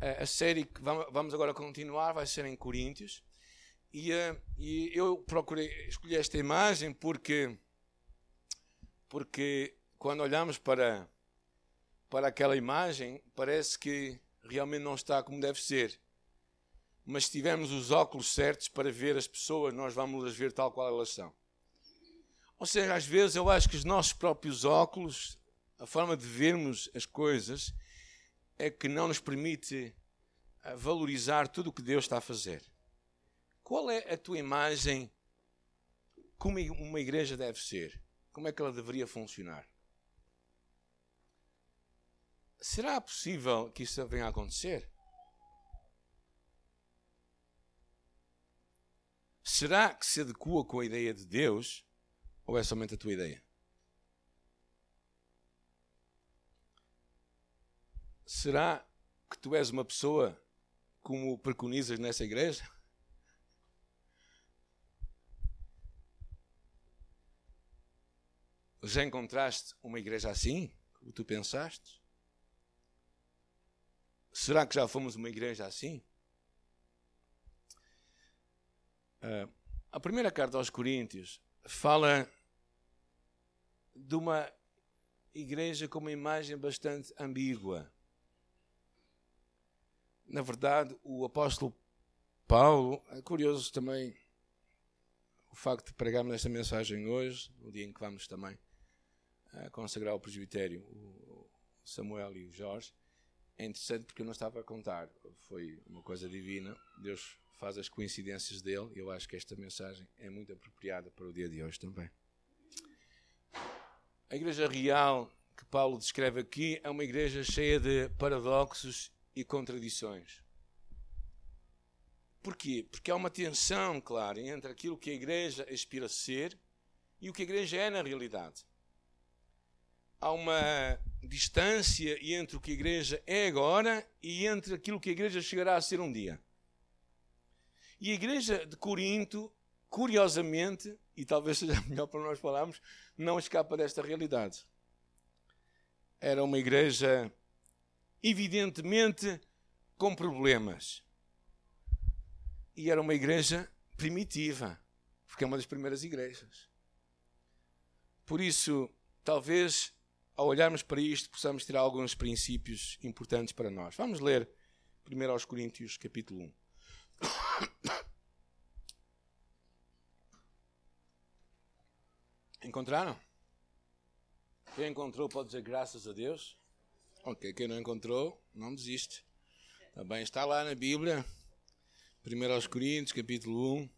a série que vamos agora continuar vai ser em Coríntios. E, uh, e eu procurei escolher esta imagem porque, porque quando olhamos para, para aquela imagem, parece que realmente não está como deve ser. Mas se tivermos os óculos certos para ver as pessoas, nós vamos as ver tal qual elas são. Ou seja, às vezes eu acho que os nossos próprios óculos, a forma de vermos as coisas, é que não nos permite eh, valorizar tudo o que Deus está a fazer. Qual é a tua imagem como uma igreja deve ser? Como é que ela deveria funcionar? Será possível que isso venha a acontecer? Será que se adequa com a ideia de Deus ou é somente a tua ideia? Será que tu és uma pessoa como preconizas nessa igreja? Já encontraste uma igreja assim, como tu pensaste? Será que já fomos uma igreja assim? Uh, a primeira carta aos Coríntios fala de uma igreja com uma imagem bastante ambígua. Na verdade, o apóstolo Paulo, é curioso também o facto de pregarmos esta mensagem hoje, no dia em que vamos também uh, consagrar o presbitério, o Samuel e o Jorge, é interessante porque eu não estava a contar, foi uma coisa divina. Deus faz as coincidências dele eu acho que esta mensagem é muito apropriada para o dia de hoje também. A igreja real que Paulo descreve aqui é uma igreja cheia de paradoxos e contradições. Porquê? Porque há uma tensão clara entre aquilo que a igreja aspira a ser e o que a igreja é na realidade. Há uma distância entre o que a igreja é agora e entre aquilo que a igreja chegará a ser um dia. E a igreja de Corinto, curiosamente, e talvez seja melhor para nós falarmos, não escapa desta realidade. Era uma igreja evidentemente com problemas. E era uma igreja primitiva, porque é uma das primeiras igrejas. Por isso, talvez ao olharmos para isto possamos tirar alguns princípios importantes para nós. Vamos ler 1 aos Coríntios, capítulo 1. Encontraram? Quem encontrou pode dizer graças a Deus. Ok, quem não encontrou, não desiste. Também está lá na Bíblia, 1 aos Coríntios, capítulo 1. Uh,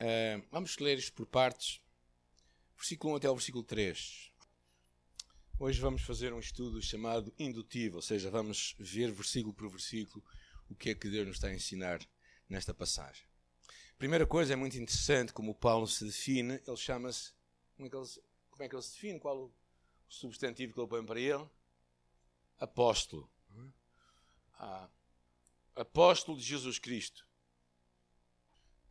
eh, vamos ler isto por partes. Versículo 1 até o versículo 3. Hoje vamos fazer um estudo chamado indutivo, ou seja, vamos ver versículo por versículo o que é que Deus nos está a ensinar nesta passagem. Primeira coisa é muito interessante como Paulo se define, ele chama-se. Como, é como é que ele se define? Qual o substantivo que ele põe para ele? Apóstolo. Ah, apóstolo de Jesus Cristo.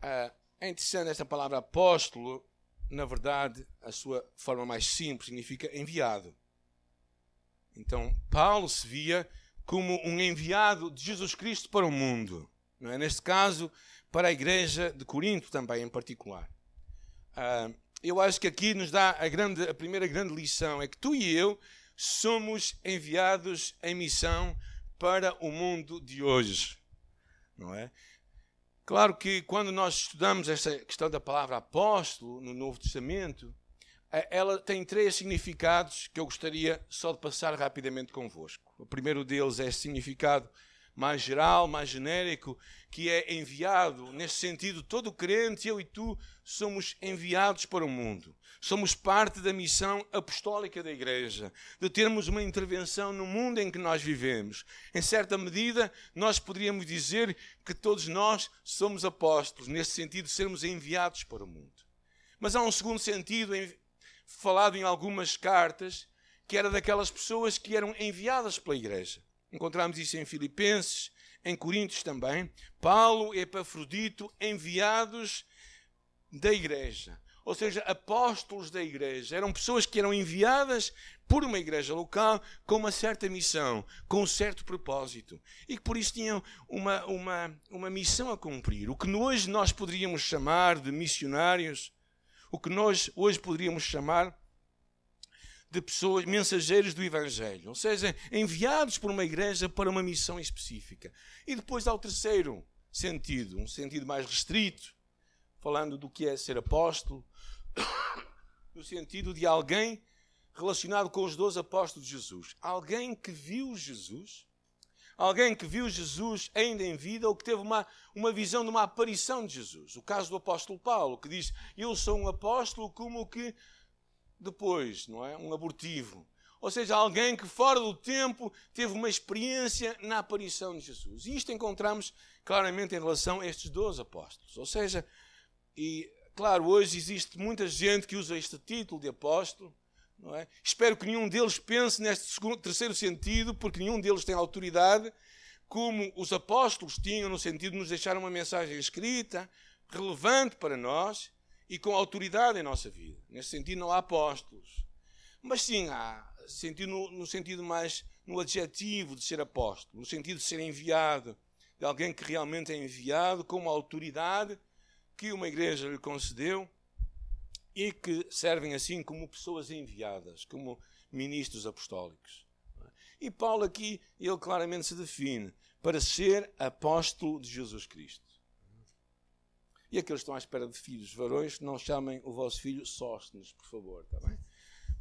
Ah, é interessante esta palavra apóstolo, na verdade, a sua forma mais simples significa enviado. Então, Paulo se via como um enviado de Jesus Cristo para o mundo. Não é? Neste caso, para a igreja de Corinto também, em particular. Ah, eu acho que aqui nos dá a, grande, a primeira grande lição: é que tu e eu somos enviados em missão para o mundo de hoje. Não é? Claro que quando nós estudamos esta questão da palavra apóstolo no Novo Testamento, eh, ela tem três significados que eu gostaria só de passar rapidamente convosco. O primeiro deles é significado mais geral, mais genérico, que é enviado. Nesse sentido, todo crente, eu e tu, somos enviados para o mundo. Somos parte da missão apostólica da Igreja, de termos uma intervenção no mundo em que nós vivemos. Em certa medida, nós poderíamos dizer que todos nós somos apóstolos, nesse sentido, sermos enviados para o mundo. Mas há um segundo sentido, falado em algumas cartas, que era daquelas pessoas que eram enviadas pela Igreja. Encontramos isso em Filipenses, em Coríntios também. Paulo e Epafrodito enviados da igreja. ou seja, apóstolos da igreja. Eram pessoas que eram enviadas por uma igreja local com uma certa missão, com um certo propósito. E que por isso tinham uma, uma, uma missão a cumprir. O que hoje nós poderíamos chamar de missionários, o que nós hoje poderíamos chamar de pessoas, mensageiros do Evangelho, ou seja, enviados por uma igreja para uma missão específica. E depois há o terceiro sentido, um sentido mais restrito, falando do que é ser apóstolo, no sentido de alguém relacionado com os dois apóstolos de Jesus. Alguém que viu Jesus, alguém que viu Jesus ainda em vida ou que teve uma, uma visão de uma aparição de Jesus. O caso do apóstolo Paulo, que diz: Eu sou um apóstolo como que depois, não é? Um abortivo. Ou seja, alguém que fora do tempo teve uma experiência na aparição de Jesus. E isto encontramos claramente em relação a estes dois apóstolos. Ou seja, e, claro, hoje existe muita gente que usa este título de apóstolo. Não é? Espero que nenhum deles pense neste segundo, terceiro sentido, porque nenhum deles tem autoridade, como os apóstolos tinham, no sentido de nos deixar uma mensagem escrita, relevante para nós e com autoridade em nossa vida. Nesse sentido, não há apóstolos. Mas sim, há sentido no, no sentido mais no adjetivo de ser apóstolo, no sentido de ser enviado, de alguém que realmente é enviado com uma autoridade que uma igreja lhe concedeu e que servem assim como pessoas enviadas, como ministros apostólicos. E Paulo aqui, ele claramente se define para ser apóstolo de Jesus Cristo. E aqueles que estão à espera de filhos varões, não chamem o vosso filho Sóstenes, por favor, está bem?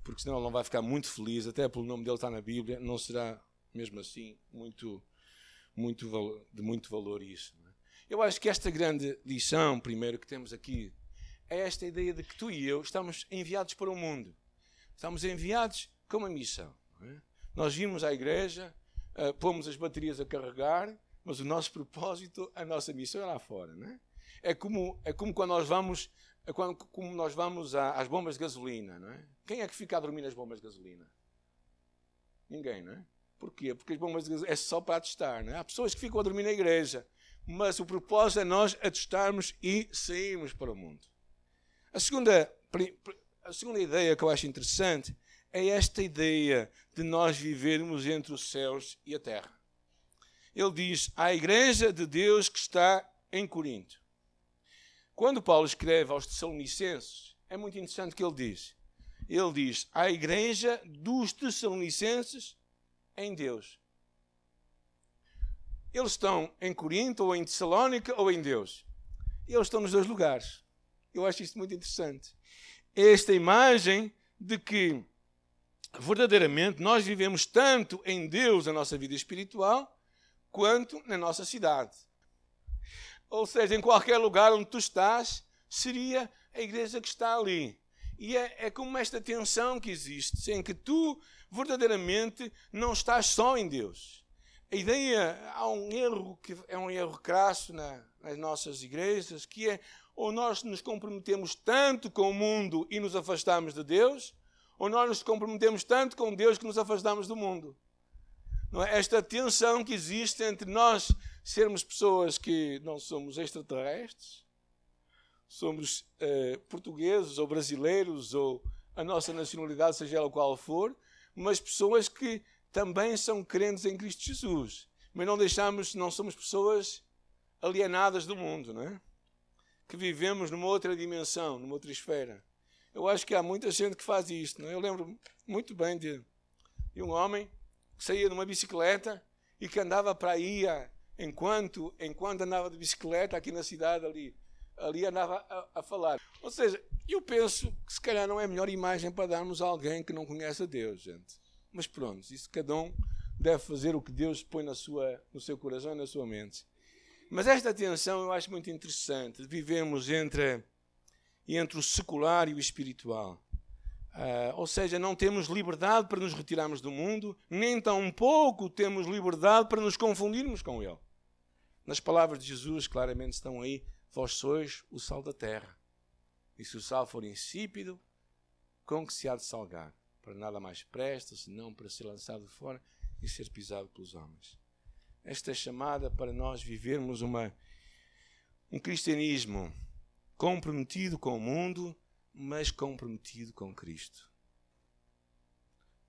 Porque senão ele não vai ficar muito feliz, até pelo nome dele está na Bíblia, não será mesmo assim muito, muito de muito valor isso. Eu acho que esta grande lição, primeiro, que temos aqui, é esta ideia de que tu e eu estamos enviados para o mundo. Estamos enviados com uma missão. É? Nós vimos à igreja, uh, pomos as baterias a carregar, mas o nosso propósito, a nossa missão é lá fora. Não é? É, como, é como quando nós vamos, é quando, como nós vamos às bombas de gasolina. Não é? Quem é que fica a dormir nas bombas de gasolina? Ninguém, não é? Porquê? Porque as bombas de gasolina é só para testar. Não é? Há pessoas que ficam a dormir na igreja mas o propósito é nós atestarmos e sairmos para o mundo. A segunda, a segunda ideia que eu acho interessante é esta ideia de nós vivermos entre os céus e a terra. Ele diz: a igreja de Deus que está em Corinto. Quando Paulo escreve aos Tessalonicenses, é muito interessante o que ele diz. Ele diz: a igreja dos Tessalonicenses em Deus. Eles estão em Corinto, ou em Tessalónica, ou em Deus. Eles estão nos dois lugares. Eu acho isso muito interessante. Esta imagem de que verdadeiramente nós vivemos tanto em Deus a nossa vida espiritual, quanto na nossa cidade. Ou seja, em qualquer lugar onde tu estás, seria a igreja que está ali. E é, é como esta tensão que existe, em que tu verdadeiramente não estás só em Deus a ideia, há um erro que é um erro crasso na, nas nossas igrejas, que é ou nós nos comprometemos tanto com o mundo e nos afastamos de Deus, ou nós nos comprometemos tanto com Deus que nos afastamos do mundo. É? Esta tensão que existe entre nós sermos pessoas que não somos extraterrestres, somos eh, portugueses ou brasileiros, ou a nossa nacionalidade, seja ela qual for, mas pessoas que também são crentes em Cristo Jesus. Mas não deixamos, não somos pessoas alienadas do mundo, não é? Que vivemos numa outra dimensão, numa outra esfera. Eu acho que há muita gente que faz isto. Não é? Eu lembro muito bem de, de um homem saía numa bicicleta e que andava para aí enquanto, enquanto andava de bicicleta aqui na cidade ali, ali andava a, a, falar. Ou seja, eu penso que se calhar não é a melhor imagem para darmos a alguém que não conhece a Deus, gente. Mas pronto, isso cada um deve fazer o que Deus põe na sua, no seu coração e na sua mente. Mas esta tensão eu acho muito interessante. Vivemos entre, entre o secular e o espiritual. Uh, ou seja, não temos liberdade para nos retirarmos do mundo, nem tão pouco temos liberdade para nos confundirmos com ele. Nas palavras de Jesus, claramente estão aí: Vós sois o sal da terra. E se o sal for insípido, com que se há de salgar? para nada mais presta, senão para ser lançado fora e ser pisado pelos homens. Esta chamada para nós vivermos uma, um cristianismo comprometido com o mundo, mas comprometido com Cristo.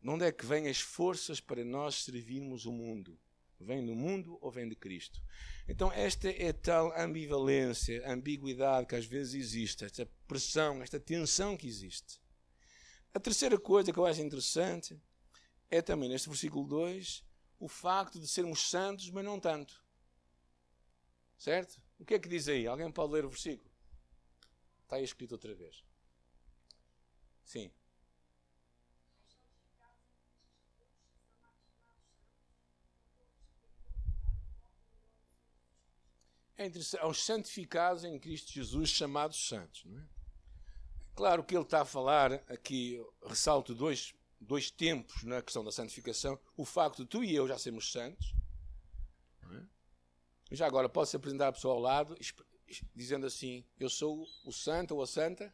De onde é que vêm as forças para nós servirmos o mundo? Vem do mundo ou vem de Cristo? Então, esta é tal ambivalência, ambiguidade que às vezes existe, esta pressão, esta tensão que existe. A terceira coisa que eu acho interessante é também neste versículo 2 o facto de sermos santos, mas não tanto. Certo? O que é que diz aí? Alguém pode ler o versículo? Está aí escrito outra vez. Sim. é aos santificados em Cristo Jesus, chamados santos. Não é? Claro que ele está a falar aqui, ressalto dois, dois tempos na questão da santificação: o facto de tu e eu já sermos santos. É? Já agora, pode-se apresentar a pessoa ao lado, dizendo assim: Eu sou o santo ou a santa?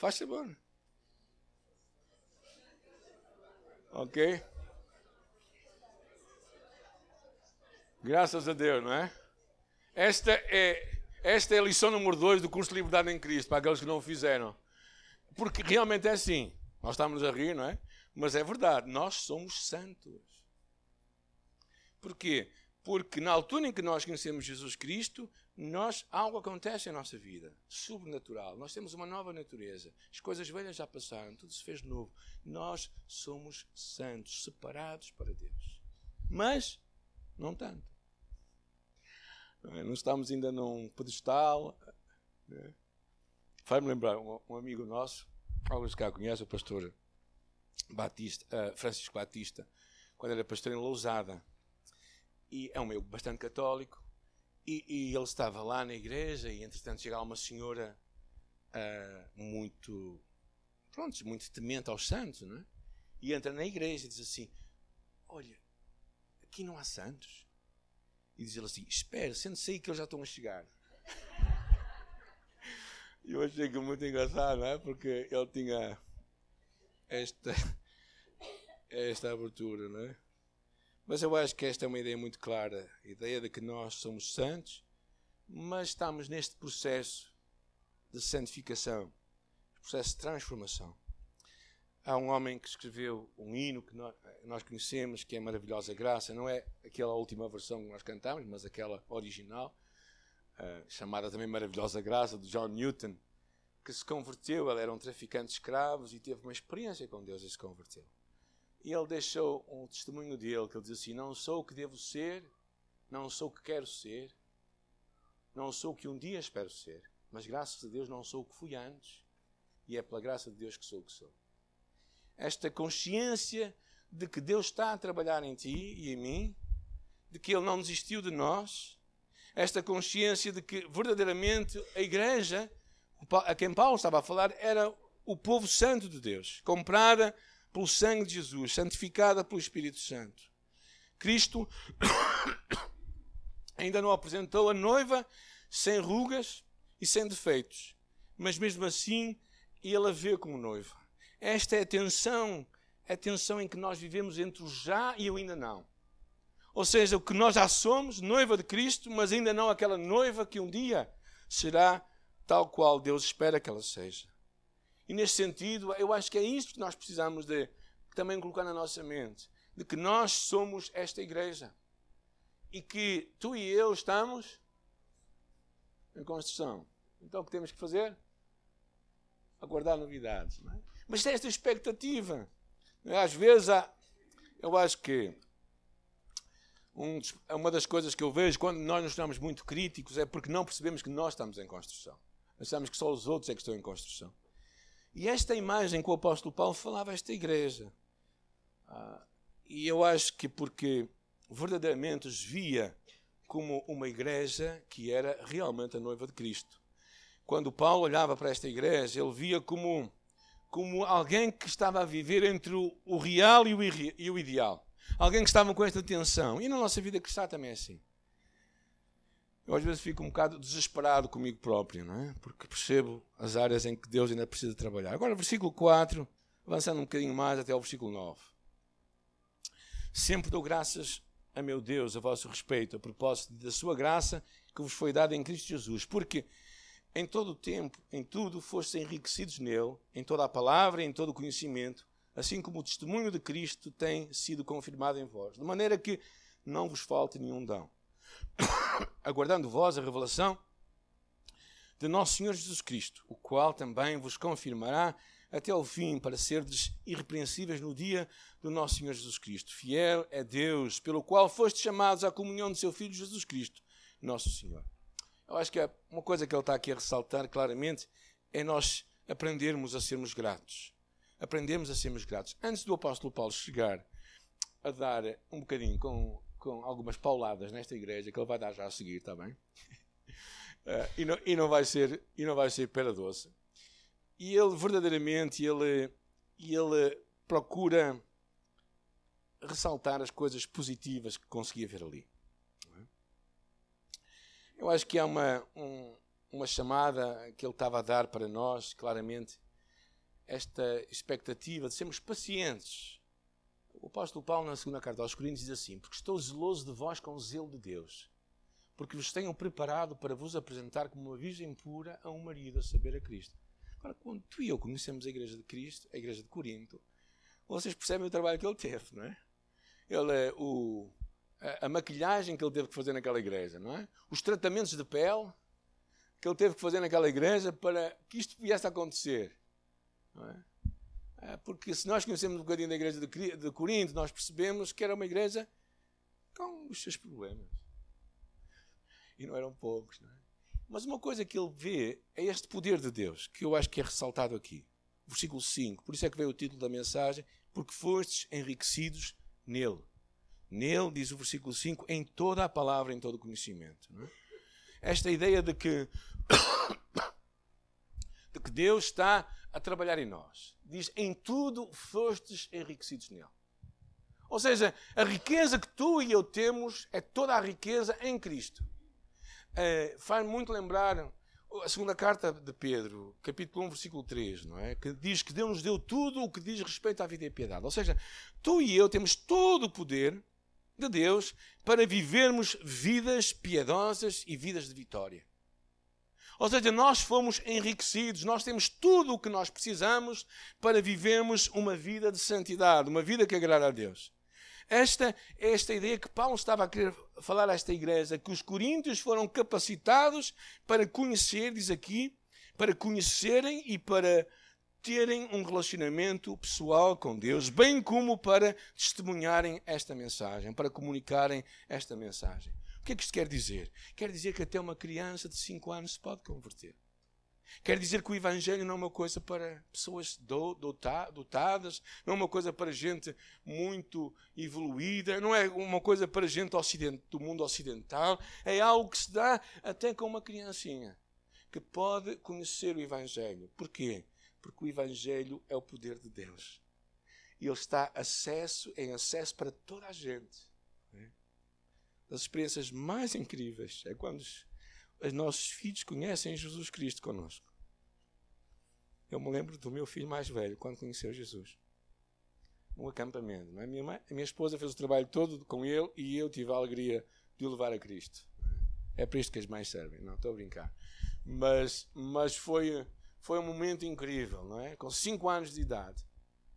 Faz favor. Ok? Graças a Deus, não é? Esta é, esta é a lição número 2 do curso de Liberdade em Cristo, para aqueles que não o fizeram. Porque realmente é assim. Nós estamos a rir, não é? Mas é verdade, nós somos santos. Porquê? Porque na altura em que nós conhecemos Jesus Cristo, nós algo acontece em nossa vida, sobrenatural. Nós temos uma nova natureza. As coisas velhas já passaram, tudo se fez novo. Nós somos santos, separados para Deus. Mas não tanto. Não estamos ainda num pedestal. Né? Faz-me lembrar um, amigo nosso, alguns cá conhecem, o pastor Batista, uh, Francisco Batista, quando era pastor em Lousada. E é um meio bastante católico. E, e, ele estava lá na igreja e, entretanto, chega uma senhora uh, muito, pronto, muito temente aos santos, não é? E entra na igreja e diz assim: Olha, aqui não há santos. E diz ele assim: Espera, sente-se aí que eles já estão a chegar. E eu achei que muito engraçado, não é? Porque ele tinha esta, esta abertura, não é? Mas eu acho que esta é uma ideia muito clara a ideia de que nós somos santos, mas estamos neste processo de santificação, processo de transformação. Há um homem que escreveu um hino que nós conhecemos, que é Maravilhosa Graça. Não é aquela última versão que nós cantamos, mas aquela original, uh, chamada também Maravilhosa Graça, de John Newton, que se converteu. Ele era um traficante de escravos e teve uma experiência com Deus e se converteu. E ele deixou um testemunho dele, que ele diz assim: Não sou o que devo ser, não sou o que quero ser, não sou o que um dia espero ser, mas graças a Deus não sou o que fui antes, e é pela graça de Deus que sou o que sou. Esta consciência de que Deus está a trabalhar em ti e em mim, de que Ele não desistiu de nós, esta consciência de que verdadeiramente a igreja, a quem Paulo estava a falar, era o povo santo de Deus, comprada pelo sangue de Jesus, santificada pelo Espírito Santo. Cristo ainda não apresentou a noiva sem rugas e sem defeitos, mas mesmo assim ele a vê como noiva. Esta é a tensão, a tensão em que nós vivemos entre o já e o ainda não. Ou seja, o que nós já somos, noiva de Cristo, mas ainda não aquela noiva que um dia será tal qual Deus espera que ela seja. E nesse sentido, eu acho que é isto que nós precisamos de também colocar na nossa mente, de que nós somos esta igreja e que tu e eu estamos em construção. Então o que temos que fazer? Aguardar novidades. É? Mas esta expectativa. Às vezes há, eu acho que um, uma das coisas que eu vejo quando nós nos estamos muito críticos é porque não percebemos que nós estamos em construção. Achamos que só os outros é que estão em construção. E esta imagem que o apóstolo Paulo falava a esta igreja. Ah, e eu acho que porque verdadeiramente os via como uma igreja que era realmente a noiva de Cristo. Quando Paulo olhava para esta igreja, ele via como como alguém que estava a viver entre o, real e o, e o ideal. Alguém que estava com esta tensão. E na nossa vida cristã também é assim. Eu às vezes fico um bocado desesperado comigo próprio, não é? Porque percebo as áreas em que Deus ainda precisa trabalhar. Agora, versículo 4, avançando um bocadinho mais até ao versículo 9. Sempre dou graças a meu Deus a vosso respeito, a propósito da sua graça que vos foi dada em Cristo Jesus. Porque em todo o tempo, em tudo, fostes enriquecidos nele, em toda a palavra e em todo o conhecimento, assim como o testemunho de Cristo tem sido confirmado em vós, de maneira que não vos falte nenhum dão. Aguardando vós a revelação de nosso Senhor Jesus Cristo, o qual também vos confirmará até ao fim, para serdes irrepreensíveis no dia do nosso Senhor Jesus Cristo. Fiel é Deus, pelo qual fostes chamados à comunhão de seu Filho Jesus Cristo, nosso Senhor. Eu acho que uma coisa que ele está aqui a ressaltar claramente é nós aprendermos a sermos gratos. Aprendermos a sermos gratos. Antes do apóstolo Paulo chegar a dar um bocadinho com, com algumas pauladas nesta igreja, que ele vai dar já a seguir, está bem? Uh, e, não, e, não, vai ser, e não vai ser pera doce. E ele verdadeiramente ele, ele procura ressaltar as coisas positivas que conseguia ver ali. Eu acho que há uma, um, uma chamada que ele estava a dar para nós, claramente, esta expectativa de sermos pacientes. O apóstolo Paulo, na segunda carta aos Coríntios, diz assim: Porque estou zeloso de vós com o zelo de Deus, porque vos tenho preparado para vos apresentar como uma virgem pura a um marido, a saber, a Cristo. Agora, quando tu e eu conhecemos a Igreja de Cristo, a Igreja de Corinto, vocês percebem o trabalho que ele teve, não é? Ele, é o, a, a maquilhagem que ele teve que fazer naquela igreja, não é? Os tratamentos de pele que ele teve que fazer naquela igreja para que isto viesse a acontecer. Não é? É porque se nós conhecemos um bocadinho da igreja de, Corinto, nós percebemos que era uma igreja com os seus problemas. E não eram poucos, não é? Mas uma coisa que ele vê é este poder de Deus, que eu acho que é ressaltado aqui. Versículo 5. Por isso é que veio o título da mensagem, porque fostes enriquecidos nele. Nele, diz o versículo 5, em toda a palavra, em todo o conhecimento. É? Esta ideia de que, de que Deus está a trabalhar em nós. Diz, em tudo fostes enriquecidos nele. Ou seja, a riqueza que tu e eu temos é toda a riqueza em Cristo é, faz muito lembrar a segunda carta de Pedro, capítulo 1, versículo 3, não é? Que diz que Deus nos deu tudo o que diz respeito à vida e piedade. Ou seja, tu e eu temos todo o poder de Deus para vivermos vidas piedosas e vidas de vitória. Ou seja, nós fomos enriquecidos, nós temos tudo o que nós precisamos para vivermos uma vida de santidade, uma vida que agrada a Deus. Esta é esta ideia que Paulo estava a querer falar a esta igreja, que os coríntios foram capacitados para conhecer, diz aqui, para conhecerem e para terem um relacionamento pessoal com Deus, bem como para testemunharem esta mensagem, para comunicarem esta mensagem. Que é que isto quer dizer? Quer dizer que até uma criança de 5 anos se pode converter. Quer dizer que o Evangelho não é uma coisa para pessoas dotadas, não é uma coisa para gente muito evoluída, não é uma coisa para gente do mundo ocidental, é algo que se dá até com uma criancinha que pode conhecer o Evangelho. Porquê? Porque o Evangelho é o poder de Deus. E ele está acesso, em acesso para toda a gente. Das experiências mais incríveis é quando os nossos filhos conhecem Jesus Cristo conosco. Eu me lembro do meu filho mais velho, quando conheceu Jesus. No acampamento. É? minha, mãe, a minha esposa fez o trabalho todo com ele e eu tive a alegria de o levar a Cristo. É para isto que as mães servem. Não, estou a brincar. Mas, mas foi, foi um momento incrível, não é? Com 5 anos de idade.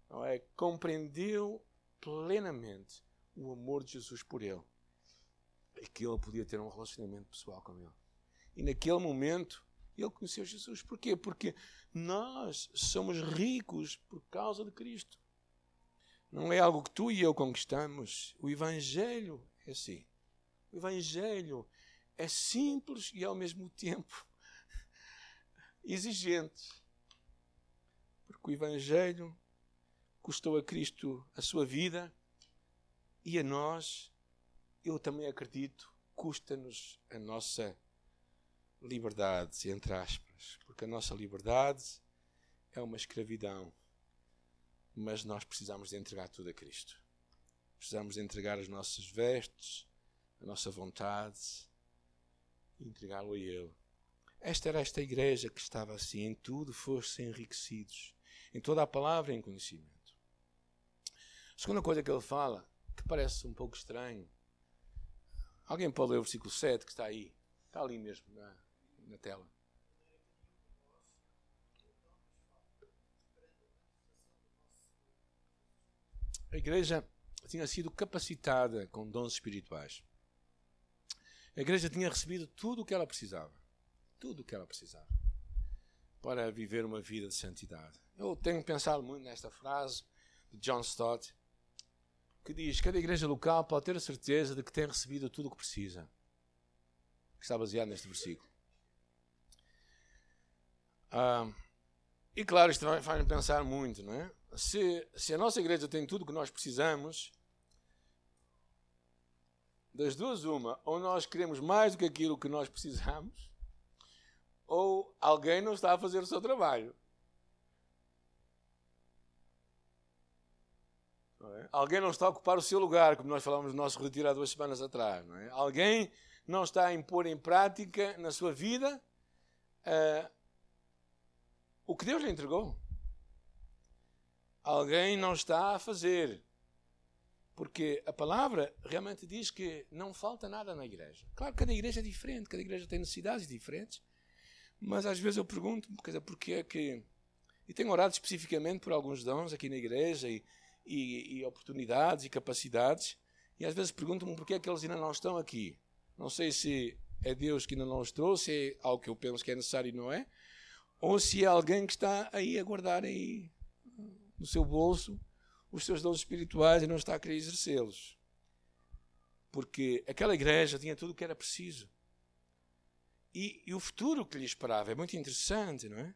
Não é? Compreendeu plenamente o amor de Jesus por ele. Que ele podia ter um relacionamento pessoal com ele. E naquele momento, ele conheceu Jesus. Porquê? Porque nós somos ricos por causa de Cristo. Não é algo que tu e eu conquistamos. O Evangelho é assim. O Evangelho é simples e ao mesmo tempo exigente. Porque o Evangelho custou a Cristo a sua vida e a nós, eu também acredito, custa-nos a nossa liberdade, entre aspas, porque a nossa liberdade é uma escravidão. Mas nós precisamos de entregar tudo a Cristo. Precisamos de entregar as nossas vestes, a nossa vontade e entregá-lo a Ele. Esta era esta igreja que estava assim, em tudo fossem enriquecidos, em toda a palavra em conhecimento. A segunda coisa que ele fala, que parece um pouco estranho, Alguém pode ler o versículo 7 que está aí? Está ali mesmo na, na tela. A igreja tinha sido capacitada com dons espirituais. A igreja tinha recebido tudo o que ela precisava. Tudo o que ela precisava. Para viver uma vida de santidade. Eu tenho pensado muito nesta frase de John Stott que diz: Cada igreja local pode ter a certeza de que tem recebido tudo o que precisa. Que está baseado neste versículo. Ah, e claro, isto faz-me pensar muito, não é? Se, se a nossa igreja tem tudo o que nós precisamos, das duas, uma, ou nós queremos mais do que aquilo que nós precisamos, ou alguém não está a fazer o seu trabalho. Não é? Alguém não está a ocupar o seu lugar, como nós falamos no nosso retiro há duas semanas atrás. Não é? Alguém não está a impor em prática na sua vida uh, o que Deus lhe entregou. Alguém não está a fazer porque a palavra realmente diz que não falta nada na igreja. Claro, cada igreja é diferente, cada igreja tem necessidades diferentes. Mas às vezes eu pergunto, porque é que. E tenho orado especificamente por alguns dons aqui na igreja e, e, e oportunidades e capacidades. E às vezes pergunto-me porquê é que eles ainda não estão aqui. Não sei se é Deus que ainda não os trouxe, é algo que eu penso que é necessário e não é. Ou se é alguém que está aí a guardar aí no seu bolso os seus dons espirituais e não está a querer exercê-los. Porque aquela igreja tinha tudo o que era preciso. E, e, o futuro que lhe esperava é muito interessante, não é?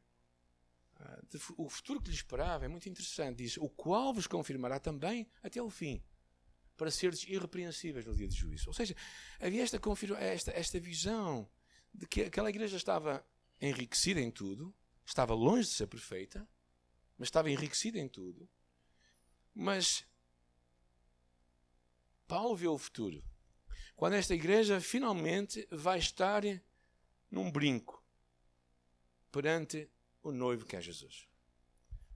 Ah, o futuro que lhe esperava é muito interessante. Diz: O qual vos confirmará também até o fim, para seres irrepreensíveis no dia de juízo. Ou seja, havia esta, esta, esta visão de que aquela igreja estava enriquecida em tudo, estava longe de ser perfeita, mas estava enriquecida em tudo mas Paulo vê o futuro. Quando esta igreja finalmente vai estar num brinco perante o noivo que é Jesus.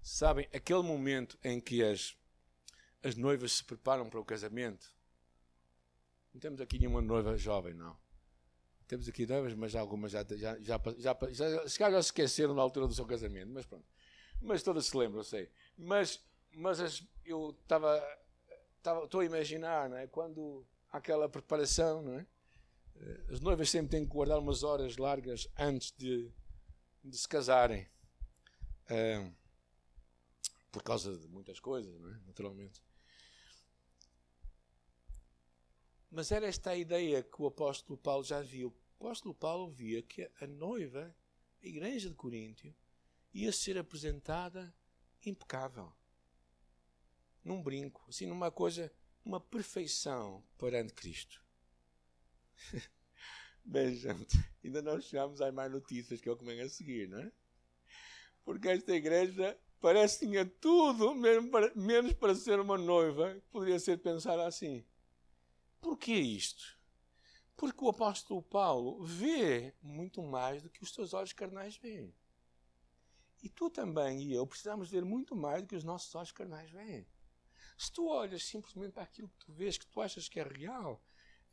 Sabem, aquele momento em que as, as noivas se preparam para o casamento. Não temos aqui nenhuma noiva jovem, não. Temos aqui noivas, mas algumas já, já, já, já, já, já, já se esqueceram na altura do seu casamento. Mas pronto. Mas todas se lembram, sei. Mas mas as, eu estava estou a imaginar, não é? Quando aquela preparação, não é? As noivas sempre têm que guardar umas horas largas antes de, de se casarem. Por causa de muitas coisas, é? Naturalmente. Mas era esta a ideia que o apóstolo Paulo já viu. O apóstolo Paulo via que a noiva, a igreja de Coríntio, ia ser apresentada impecável num brinco, assim, numa coisa, uma perfeição perante Cristo. Bem, gente, ainda não chegamos às mais notícias que é o que vem a seguir, não é? Porque esta igreja parece que tinha tudo, para, menos para ser uma noiva, poderia ser pensada assim. Por que isto? Porque o apóstolo Paulo vê muito mais do que os teus olhos carnais veem. E tu também e eu precisamos ver muito mais do que os nossos olhos carnais veem. Se tu olhas simplesmente para aquilo que tu vês, que tu achas que é real,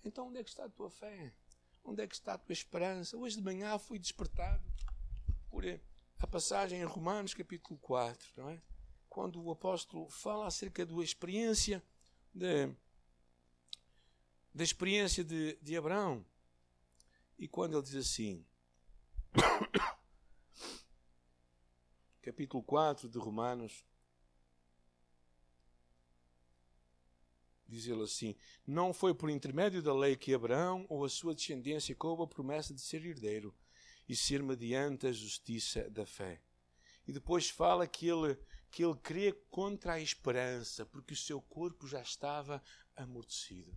então onde é que está a tua fé? Onde é que está a tua esperança? Hoje de manhã fui despertado por a passagem em Romanos capítulo 4, não é? Quando o apóstolo fala acerca da experiência de, da experiência de, de Abraão. E quando ele diz assim, capítulo 4 de Romanos, diz ele assim: Não foi por intermédio da lei que Abraão ou a sua descendência coube a promessa de ser herdeiro e ser mediante a justiça da fé. E depois fala que ele, que ele crê contra a esperança, porque o seu corpo já estava amortecido.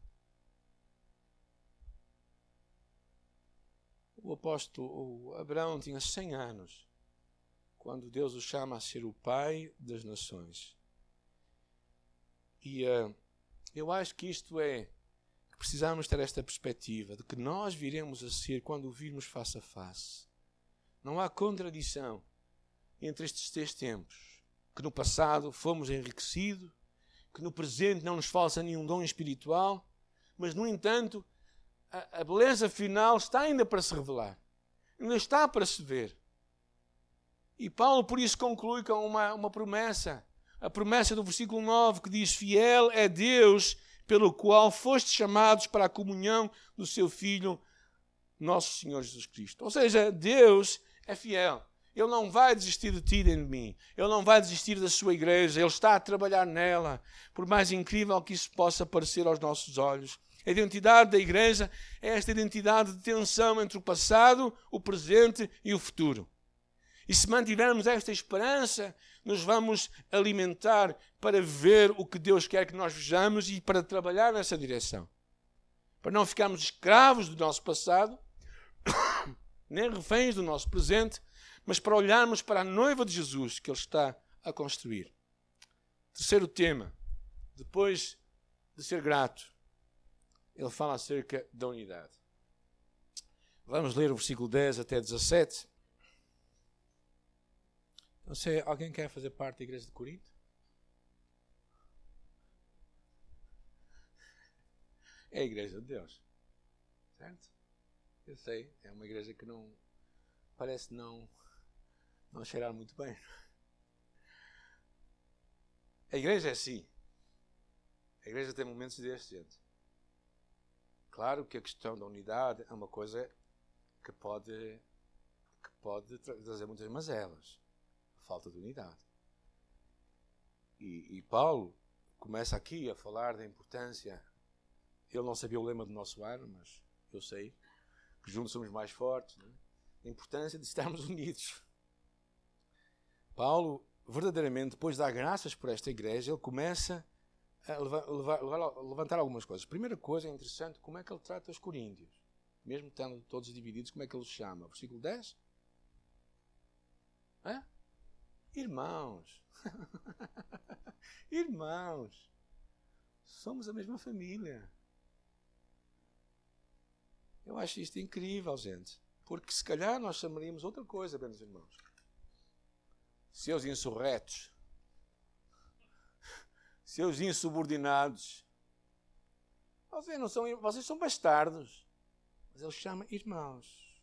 O apóstolo Abraão tinha 100 anos quando Deus o chama a ser o pai das nações. E uh, eu acho que isto é precisamos ter esta perspectiva de que nós viremos a ser quando o virmos face a face. Não há contradição entre estes três tempos. Que no passado fomos enriquecidos, que no presente não nos falta nenhum dom espiritual, mas no entanto a, a beleza final está ainda para se revelar, ainda está para se ver. E Paulo por isso conclui com uma, uma promessa a promessa do versículo 9 que diz: Fiel é Deus pelo qual fostes chamados para a comunhão do seu Filho, nosso Senhor Jesus Cristo. Ou seja, Deus é fiel. Ele não vai desistir de ti e de mim. Ele não vai desistir da sua igreja. Ele está a trabalhar nela. Por mais incrível que isso possa parecer aos nossos olhos. A identidade da igreja é esta identidade de tensão entre o passado, o presente e o futuro. E se mantivermos esta esperança, nos vamos alimentar para ver o que Deus quer que nós vejamos e para trabalhar nessa direção. Para não ficarmos escravos do nosso passado, nem reféns do nosso presente, mas para olharmos para a noiva de Jesus que Ele está a construir. Terceiro tema, depois de ser grato, ele fala acerca da unidade. Vamos ler o versículo 10 até 17. Não sei, alguém quer fazer parte da igreja de Corinto? É a igreja de Deus. Certo? Eu sei, é uma igreja que não parece não não cheirar muito bem. A igreja é assim. A igreja tem momentos destes, gente. Claro que a questão da unidade é uma coisa que pode que pode trazer muitas mazelas falta de unidade. E, e, Paulo começa aqui a falar da importância. Ele não sabia o lema do nosso ano, mas eu sei que juntos somos mais fortes. Né? A importância de estarmos unidos. Paulo, verdadeiramente, depois de dar graças por esta igreja, ele começa a levar, levar, levantar algumas coisas. Primeira coisa é interessante como é que ele trata os coríntios. Mesmo estando todos divididos, como é que ele os chama? Versículo 10? Hã? Irmãos, irmãos, somos a mesma família. Eu acho isto incrível, gente. Porque se calhar nós chamaríamos outra coisa, meus irmãos. Seus insurretos, seus insubordinados. Vocês não são, vocês são bastardos. Mas ele chama irmãos.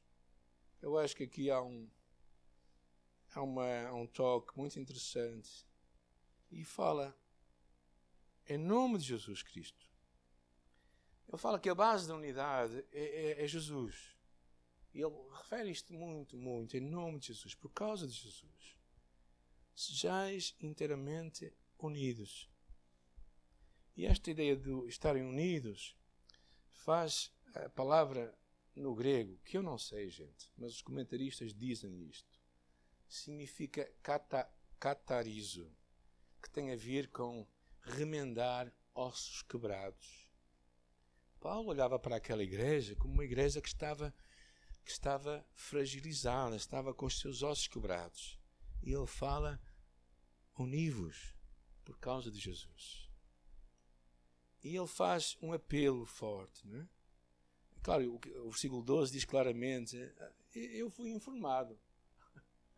Eu acho que aqui há um, há, uma, há um toque muito interessante e fala em nome de Jesus Cristo. Ele fala que a base da unidade é, é, é Jesus. E ele refere isto muito, muito, em nome de Jesus, por causa de Jesus. Sejais inteiramente unidos. E esta ideia de estarem unidos faz a palavra no grego, que eu não sei, gente, mas os comentaristas dizem isto significa cata, catarizo, que tem a ver com remendar ossos quebrados. Paulo olhava para aquela igreja como uma igreja que estava, que estava fragilizada, estava com os seus ossos quebrados. E ele fala: univos por causa de Jesus. E ele faz um apelo forte. Não é? Claro, o, versículo 12 diz claramente: Eu fui informado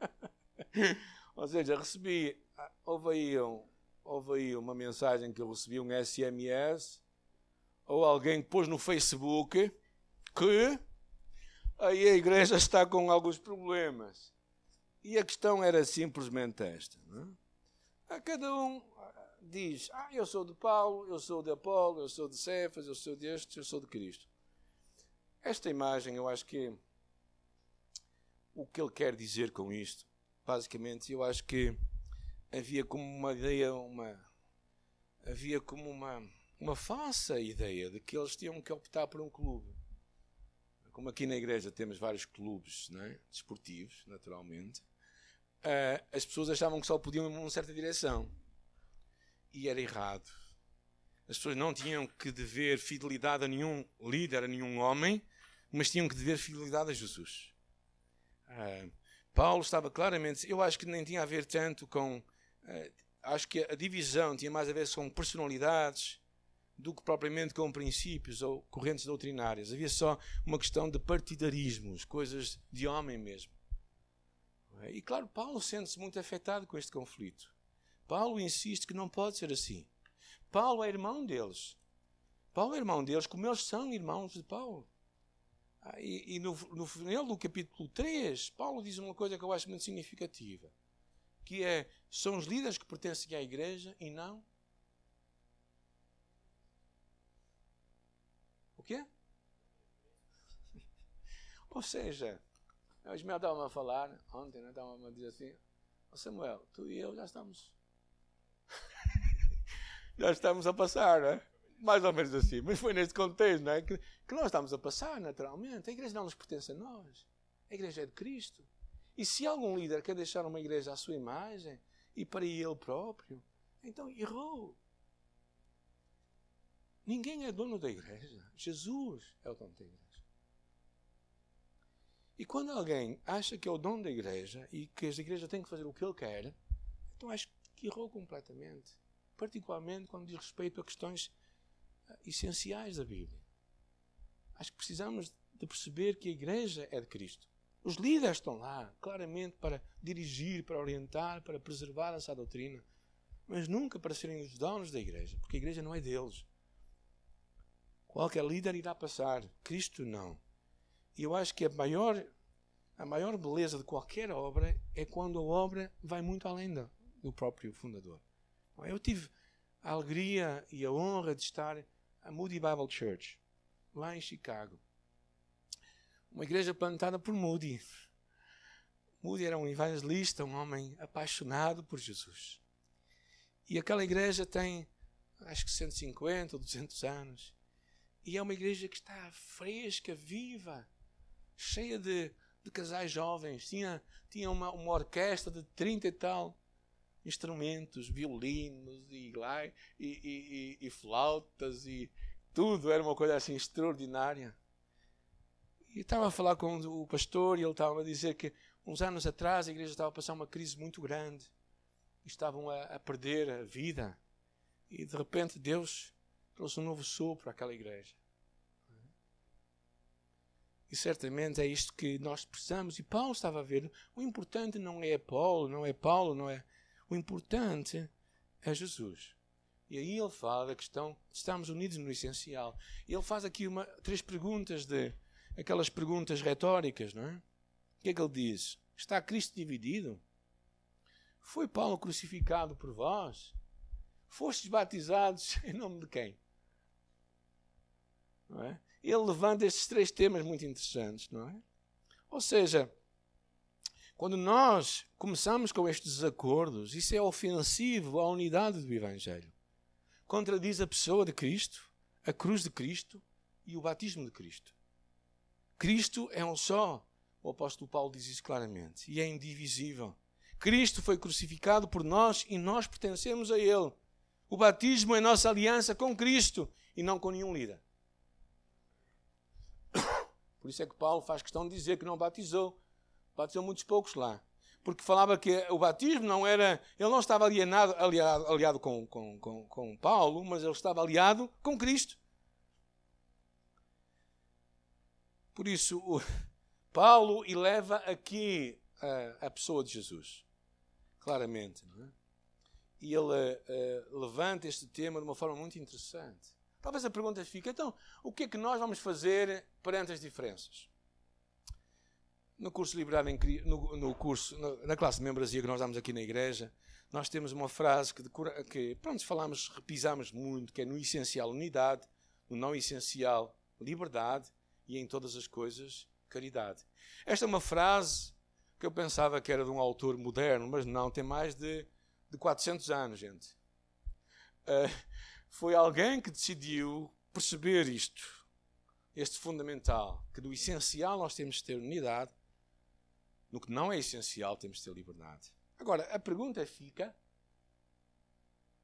Ou seja, recebi, houve aí, um, houve aí uma mensagem que eu recebi, um SMS, ou alguém pôs no Facebook que aí a igreja está com alguns problemas. E a questão era simplesmente esta. É? A cada um diz, ah, eu sou de Paulo, eu sou de Apolo, eu sou de Cefas, eu sou deste, eu sou de Cristo. Esta imagem, eu acho que o que ele quer dizer com isto, basicamente, eu acho que havia como uma ideia, uma havia como uma uma falsa ideia de que eles tinham que optar por um clube. Como aqui na igreja temos vários clubes é? desportivos, naturalmente, uh, as pessoas achavam que só podiam ir numa certa direção. E era errado. As pessoas não tinham que dever fidelidade a nenhum líder, a nenhum homem, mas tinham que dever fidelidade a Jesus. Uh, Paulo estava claramente, eu acho que nem tinha a ver tanto com, uh, acho que a divisão tinha mais a ver com personalidades do que propriamente com princípios ou correntes doutrinárias. Havia só uma questão de partidarismos, coisas de homem mesmo. E claro, Paulo sente-se muito afetado com este conflito. Paulo insiste que não pode ser assim. Paulo é irmão deles. Paulo é irmão deles, como eles são irmãos de Paulo. Ah, e, e no, no final do capítulo 3, Paulo diz uma coisa que eu acho muito significativa, que é, são os líderes que pertencem à igreja e não O quê? Ou seja, o Ismael estava a falar ontem, né? estava a dizer assim, oh Samuel, tu e eu já estamos já estamos a passar, né? Mais ou menos assim, mas foi nesse contexto não é? que, que nós estamos a passar naturalmente. A igreja não nos pertence a nós, a igreja é de Cristo. E se algum líder quer deixar uma igreja à sua imagem e para ele próprio, então errou. Ninguém é dono da igreja. Jesus é o dono da igreja. E quando alguém acha que é o dono da igreja e que a igreja tem que fazer o que ele quer, então acho que errou completamente. Particularmente quando diz respeito a questões essenciais da Bíblia. Acho que precisamos de perceber que a igreja é de Cristo. Os líderes estão lá, claramente, para dirigir, para orientar, para preservar essa doutrina, mas nunca para serem os donos da igreja, porque a igreja não é deles. Qualquer líder irá passar, Cristo não. E eu acho que a maior, a maior beleza de qualquer obra é quando a obra vai muito além do próprio fundador. Eu tive a alegria e a honra de estar a Moody Bible Church, lá em Chicago. Uma igreja plantada por Moody. Moody era um evangelista, um homem apaixonado por Jesus. E aquela igreja tem, acho que 150 ou 200 anos. E é uma igreja que está fresca, viva, cheia de, de casais jovens. Tinha, tinha uma, uma orquestra de 30 e tal instrumentos, violinos e, e, e, e, flautas e tudo. Era uma coisa assim extraordinária. E estava a falar com o pastor e ele estava a dizer que uns anos atrás a igreja estava a passar uma crise muito grande. Estavam a, a perder a vida. E de repente Deus trouxe um novo sopro àquela igreja. E certamente é isto que nós precisamos. E Paulo estava a ver. O importante não é Paulo, não é Paulo, não é. O importante é Jesus. E aí ele fala da questão de estarmos unidos no essencial. E ele faz aqui uma, três perguntas de aquelas perguntas retóricas, não é? O que é que ele diz? Está Cristo dividido? Foi Paulo crucificado por vós? Fostes batizados em nome de quem? Não é? Ele levanta estes três temas muito interessantes, não é? Ou seja, quando nós começamos com estes desacordos, isso é ofensivo à unidade do Evangelho. Contradiz a pessoa de Cristo, a cruz de Cristo e o batismo de Cristo. Cristo é um só. O apóstolo Paulo diz isso claramente. E é indivisível. Cristo foi crucificado por nós e nós pertencemos a Ele. O batismo é nossa aliança com Cristo e não com nenhum líder. Por isso é que Paulo faz questão de dizer que não batizou. Batizou muitos poucos lá. Porque falava que o batismo não era. Ele não estava alienado, aliado, aliado com, com, com, com Paulo, mas ele estava aliado com Cristo. Por isso, Paulo eleva aqui a, a, pessoa de Jesus. Claramente. É? E ele uh, levanta este tema de uma forma muito interessante. Talvez a pergunta fique, então, o que é que nós vamos fazer perante as diferenças? No curso Liberado em, no, no curso, na classe de membresia que nós damos aqui na igreja, nós temos uma frase que, que pronto, falamos, repisamos muito, que é no essencial unidade, no não essencial liberdade e em todas as coisas caridade. Esta é uma frase que eu pensava que era de um autor moderno, mas não, tem mais de, de 400 anos, gente. Uh, foi alguém que decidiu perceber isto, este fundamental, que do essencial nós temos de ter unidade, no que não é essencial temos de ter liberdade. Agora, a pergunta fica: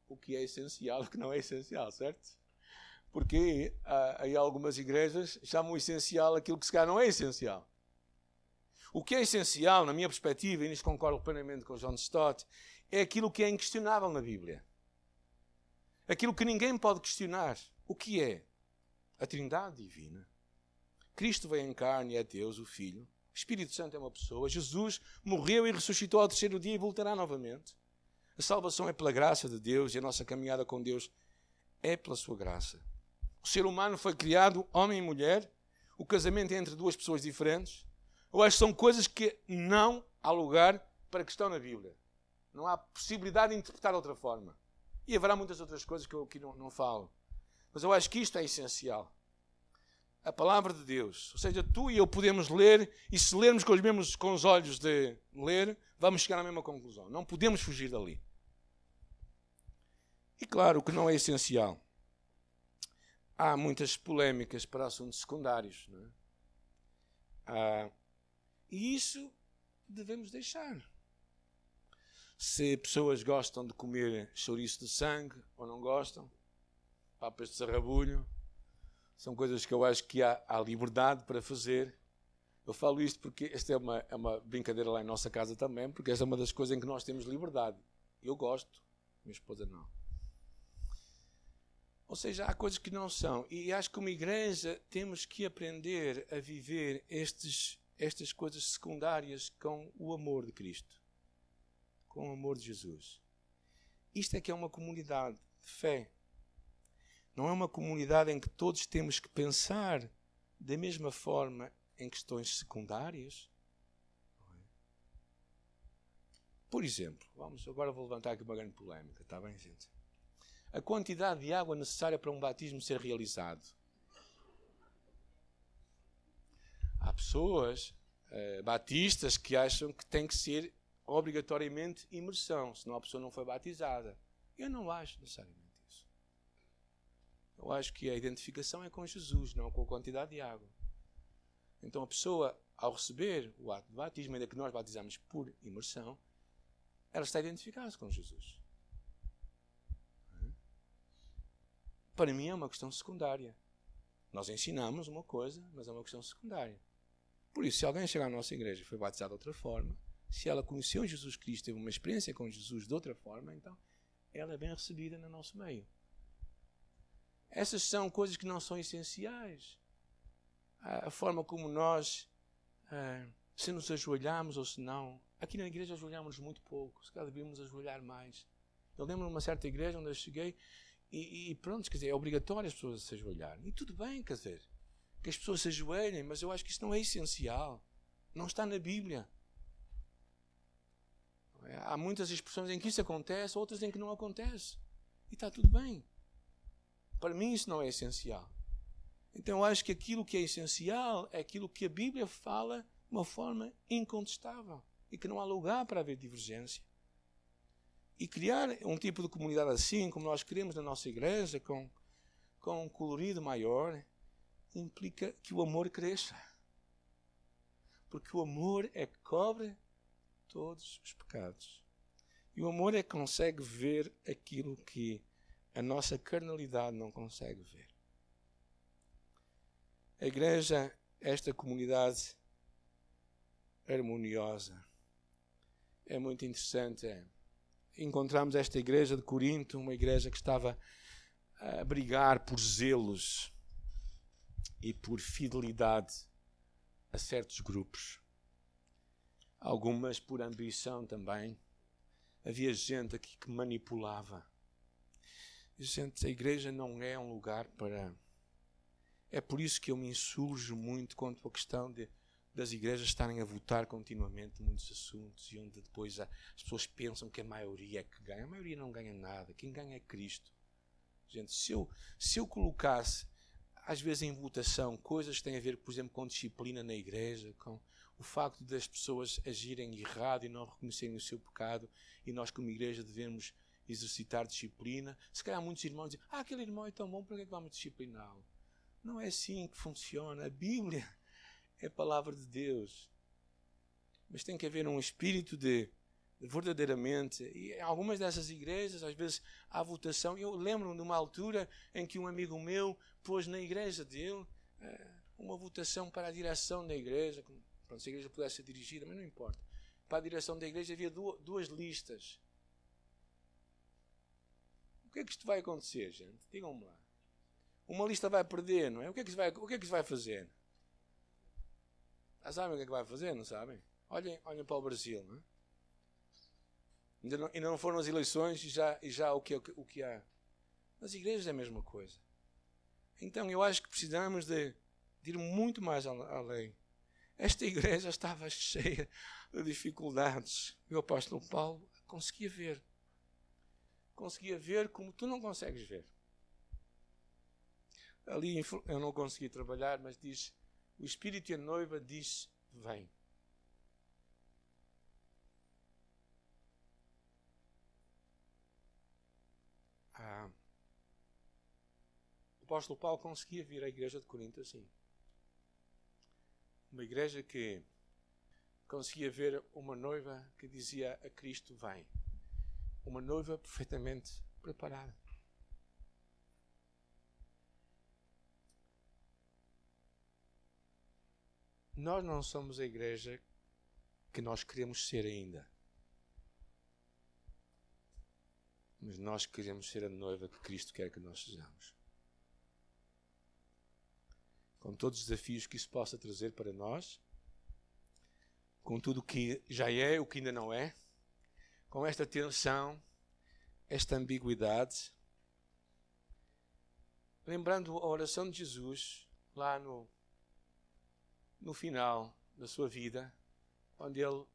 o que é essencial e o que não é essencial, certo? Porque ah, aí algumas igrejas chamam essencial aquilo que se calhar não é essencial. O que é essencial, na minha perspectiva, e nisso concordo plenamente com John Stott, é aquilo que é inquestionável na Bíblia aquilo que ninguém pode questionar. O que é? A Trindade Divina. Cristo veio em carne, é Deus, o Filho. O Espírito Santo é uma pessoa. Jesus morreu e ressuscitou ao terceiro dia e voltará novamente. A salvação é pela graça de Deus e a nossa caminhada com Deus é pela sua graça. O ser humano foi criado homem e mulher. O casamento é entre duas pessoas diferentes. Eu acho que são coisas que não há lugar para que estão na Bíblia. Não há possibilidade de interpretar de outra forma. E haverá muitas outras coisas que eu aqui não, não falo. Mas eu acho que isto é essencial. A palavra de Deus. Ou seja, tu e eu podemos ler, e se lermos com os mesmos com os olhos de ler, vamos chegar à mesma conclusão. Não podemos fugir dali. E claro, que não é essencial. Há muitas polémicas para assuntos secundários. Não é? ah, e isso devemos deixar. Se pessoas gostam de comer chouriço de sangue ou não gostam, papas de sarrabulho, são coisas que eu acho que há, há liberdade para fazer. Eu falo isto porque esta é uma, é uma brincadeira lá em nossa casa também, porque esta é uma das coisas em que nós temos liberdade. Eu gosto, minha esposa não. Ou seja, há coisas que não são. E acho que como igreja temos que aprender a viver estes, estas coisas secundárias com o amor de Cristo com o amor de Jesus. Isto é que é uma comunidade de fé. Não é uma comunidade em que todos temos que pensar da mesma forma em questões secundárias. Por exemplo, vamos agora vou levantar aqui uma grande polémica, está bem, gente? A quantidade de água necessária para um batismo ser realizado. Há pessoas uh, batistas que acham que tem que ser obrigatoriamente imersão, senão a pessoa não foi batizada. Eu não acho necessariamente. Eu acho que a identificação é com Jesus, não com a quantidade de água. Então a pessoa, ao receber o ato de batismo, ainda que nós batizamos por imersão, ela está a identificar-se com Jesus. Para mim é uma questão secundária. Nós ensinamos uma coisa, mas é uma questão secundária. Por isso, se alguém chegar à nossa igreja e foi batizado de outra forma, se ela conheceu Jesus Cristo, teve uma experiência com Jesus de outra forma, então ela é bem recebida no nosso meio. Essas são coisas que não são essenciais. A, forma como nós, ah, se nos ajoelhamos ou se não. Aqui na igreja ajoelhamos muito pouco, se calhar devíamos ajoelhar mais. Eu lembro de uma certa igreja onde eu cheguei e, e, pronto, quer dizer, é obrigatório as pessoas se ajoelharem. E tudo bem, quer dizer, que as pessoas se ajoelhem, mas eu acho que isso não é essencial. Não está na Bíblia. Há muitas expressões em que isso acontece, outras em que não acontece. E está tudo bem. Para mim isso não é essencial. Então eu acho que aquilo que é essencial é aquilo que a Bíblia fala de uma forma incontestável e que não há lugar para haver divergência. E criar um tipo de comunidade assim, como nós queremos na nossa igreja, com, com um colorido maior, implica que o amor cresça. Porque o amor é que cobre todos os pecados. E o amor é que consegue ver aquilo que a nossa carnalidade não consegue ver. A igreja, esta comunidade harmoniosa, é muito interessante. É. Encontramos esta igreja de Corinto, uma igreja que estava a brigar por zelos e por fidelidade a certos grupos algumas por ambição também. Havia gente aqui que manipulava. Gente, a igreja não é um lugar para. É por isso que eu me insurjo muito contra a questão de, das igrejas estarem a votar continuamente muitos assuntos e onde depois as pessoas pensam que a maioria é que ganha. A maioria não ganha nada. Quem ganha é Cristo. Gente, se eu, se eu colocasse, às vezes em votação, coisas que têm a ver, por exemplo, com disciplina na igreja, com o facto das pessoas agirem errado e não reconhecerem o seu pecado, e nós, como igreja, devemos exercitar disciplina. Se calhar muitos irmãos dizem: Ah, aquele irmão é tão bom, para que, é que vamos discipliná-lo? Não é assim que funciona. A Bíblia é a palavra de Deus. Mas tem que haver um espírito de, de verdadeiramente. E em algumas dessas igrejas, às vezes, há votação. Eu lembro-me de uma altura em que um amigo meu pôs na igreja dele eh, uma votação para a direção da igreja, Pronto, se a igreja pudesse ser dirigida, mas não importa. Para a direção da igreja havia duas listas. Que é que isto vai acontecer, gente? Digam-me lá. Uma lista vai perder, não é? O que é que se vai, o que é que se vai fazer? Já sabem o que é que vai fazer, não sabem? Olhem, olhem para o Brasil, não é? Ainda não, ainda não foram as eleições e já, e já o, que, o que há. Nas igrejas é a mesma coisa. Então eu acho que precisamos de, de ir muito mais além. Esta igreja estava cheia de dificuldades. E o apóstolo Paulo conseguia ver. Conseguia ver como tu não consegues ver. Ali eu não consegui trabalhar, mas diz: o Espírito e a noiva diz: vem. Ah, o apóstolo Paulo conseguia vir à igreja de Corinto assim. Uma igreja que conseguia ver uma noiva que dizia a Cristo: Vem. Uma noiva perfeitamente preparada. Nós não somos a igreja que nós queremos ser ainda. Mas nós queremos ser a noiva que Cristo quer que nós sejamos. Com todos os desafios que isso possa trazer para nós, com tudo o que já é, o que ainda não é, com esta tensão, esta ambiguidade. Lembrando a oração de Jesus lá no, no final da sua vida, onde ele,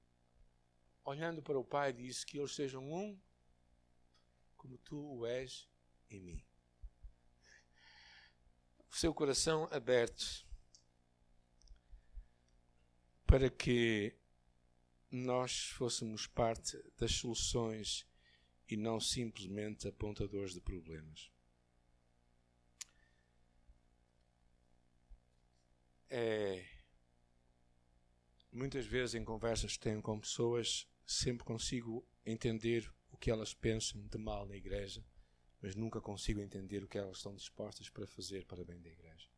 olhando para o Pai, disse que eles sejam um como tu o és em mim. O seu coração aberto para que nós fôssemos parte das soluções e não simplesmente apontadores de problemas. É, muitas vezes em conversas que tenho com pessoas, sempre consigo entender que elas pensam de mal na igreja, mas nunca consigo entender o que elas estão dispostas para fazer para bem da igreja.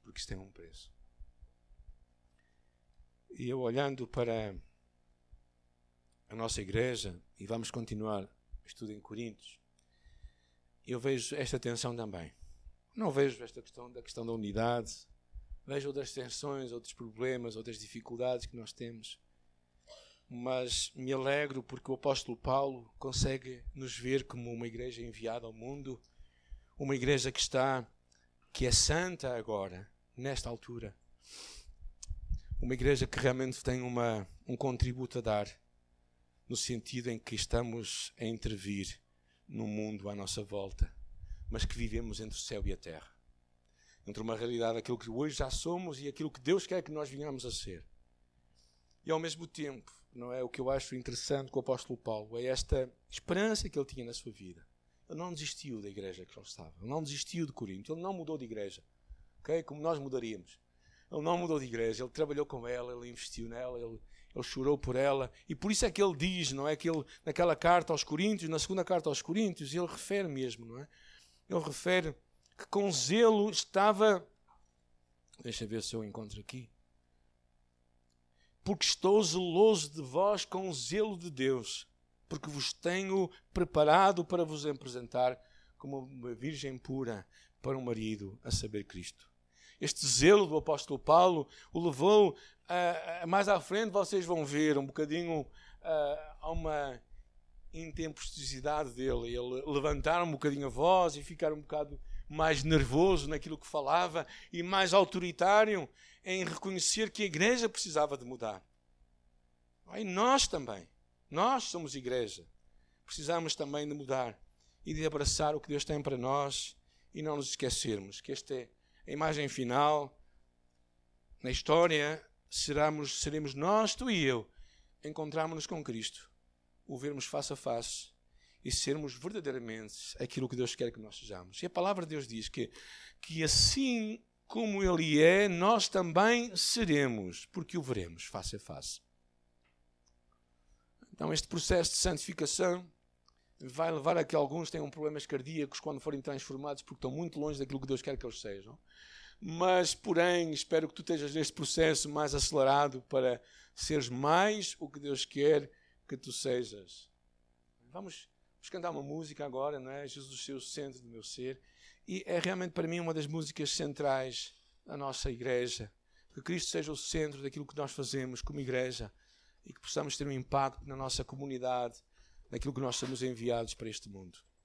Porque isso tem um preço. E eu olhando para a nossa igreja, e vamos continuar o estudo em Coríntios, eu vejo esta tensão também. Não vejo esta questão da questão da unidade, vejo outras tensões, outros problemas, outras dificuldades que nós temos mas me alegro porque o apóstolo Paulo consegue nos ver como uma igreja enviada ao mundo, uma igreja que está, que é santa agora, nesta altura. Uma igreja que realmente tem uma, um contributo a dar, no sentido em que estamos a intervir no mundo à nossa volta, mas que vivemos entre o céu e a terra. Entre uma realidade, aquilo que hoje já somos e aquilo que Deus quer que nós venhamos a ser. E ao mesmo tempo, não é o que eu acho interessante com o apóstolo Paulo, é esta esperança que ele tinha na sua vida. Ele não desistiu da igreja que ele estava, ele não desistiu de Corinto, ele não mudou de igreja, ok? Como nós mudaríamos. Ele não mudou de igreja, ele trabalhou com ela, ele investiu nela, ele, ele chorou por ela, e por isso é que ele diz, não é? Que ele, naquela carta aos Coríntios, na segunda carta aos Coríntios, ele refere mesmo, não é? Ele refere que com zelo estava. Deixa ver se eu encontro aqui porque estou zeloso de vós com o zelo de Deus, porque vos tenho preparado para vos apresentar como uma virgem pura para um marido, a saber Cristo. Este zelo do apóstolo Paulo o levou a, a mais à frente, vocês vão ver um bocadinho a, a uma intempestividade dele, ele levantar um bocadinho a voz e ficar um bocado mais nervoso naquilo que falava e mais autoritário em reconhecer que a igreja precisava de mudar. E nós também. Nós somos igreja. Precisamos também de mudar e de abraçar o que Deus tem para nós e não nos esquecermos que esta é a imagem final. Na história, seremos, seremos nós, tu e eu, encontrarmos-nos com Cristo, o vermos face a face e sermos verdadeiramente aquilo que Deus quer que nós sejamos. E a palavra de Deus diz que, que assim como Ele é, nós também seremos, porque o veremos face a face. Então, este processo de santificação vai levar a que alguns tenham problemas cardíacos quando forem transformados, porque estão muito longe daquilo que Deus quer que eles sejam. Mas, porém, espero que tu estejas neste processo mais acelerado para seres mais o que Deus quer que tu sejas. Vamos, vamos cantar uma música agora, não é? Jesus, o centro do meu ser. E é realmente para mim uma das músicas centrais da nossa igreja. Que Cristo seja o centro daquilo que nós fazemos como igreja e que possamos ter um impacto na nossa comunidade, naquilo que nós somos enviados para este mundo.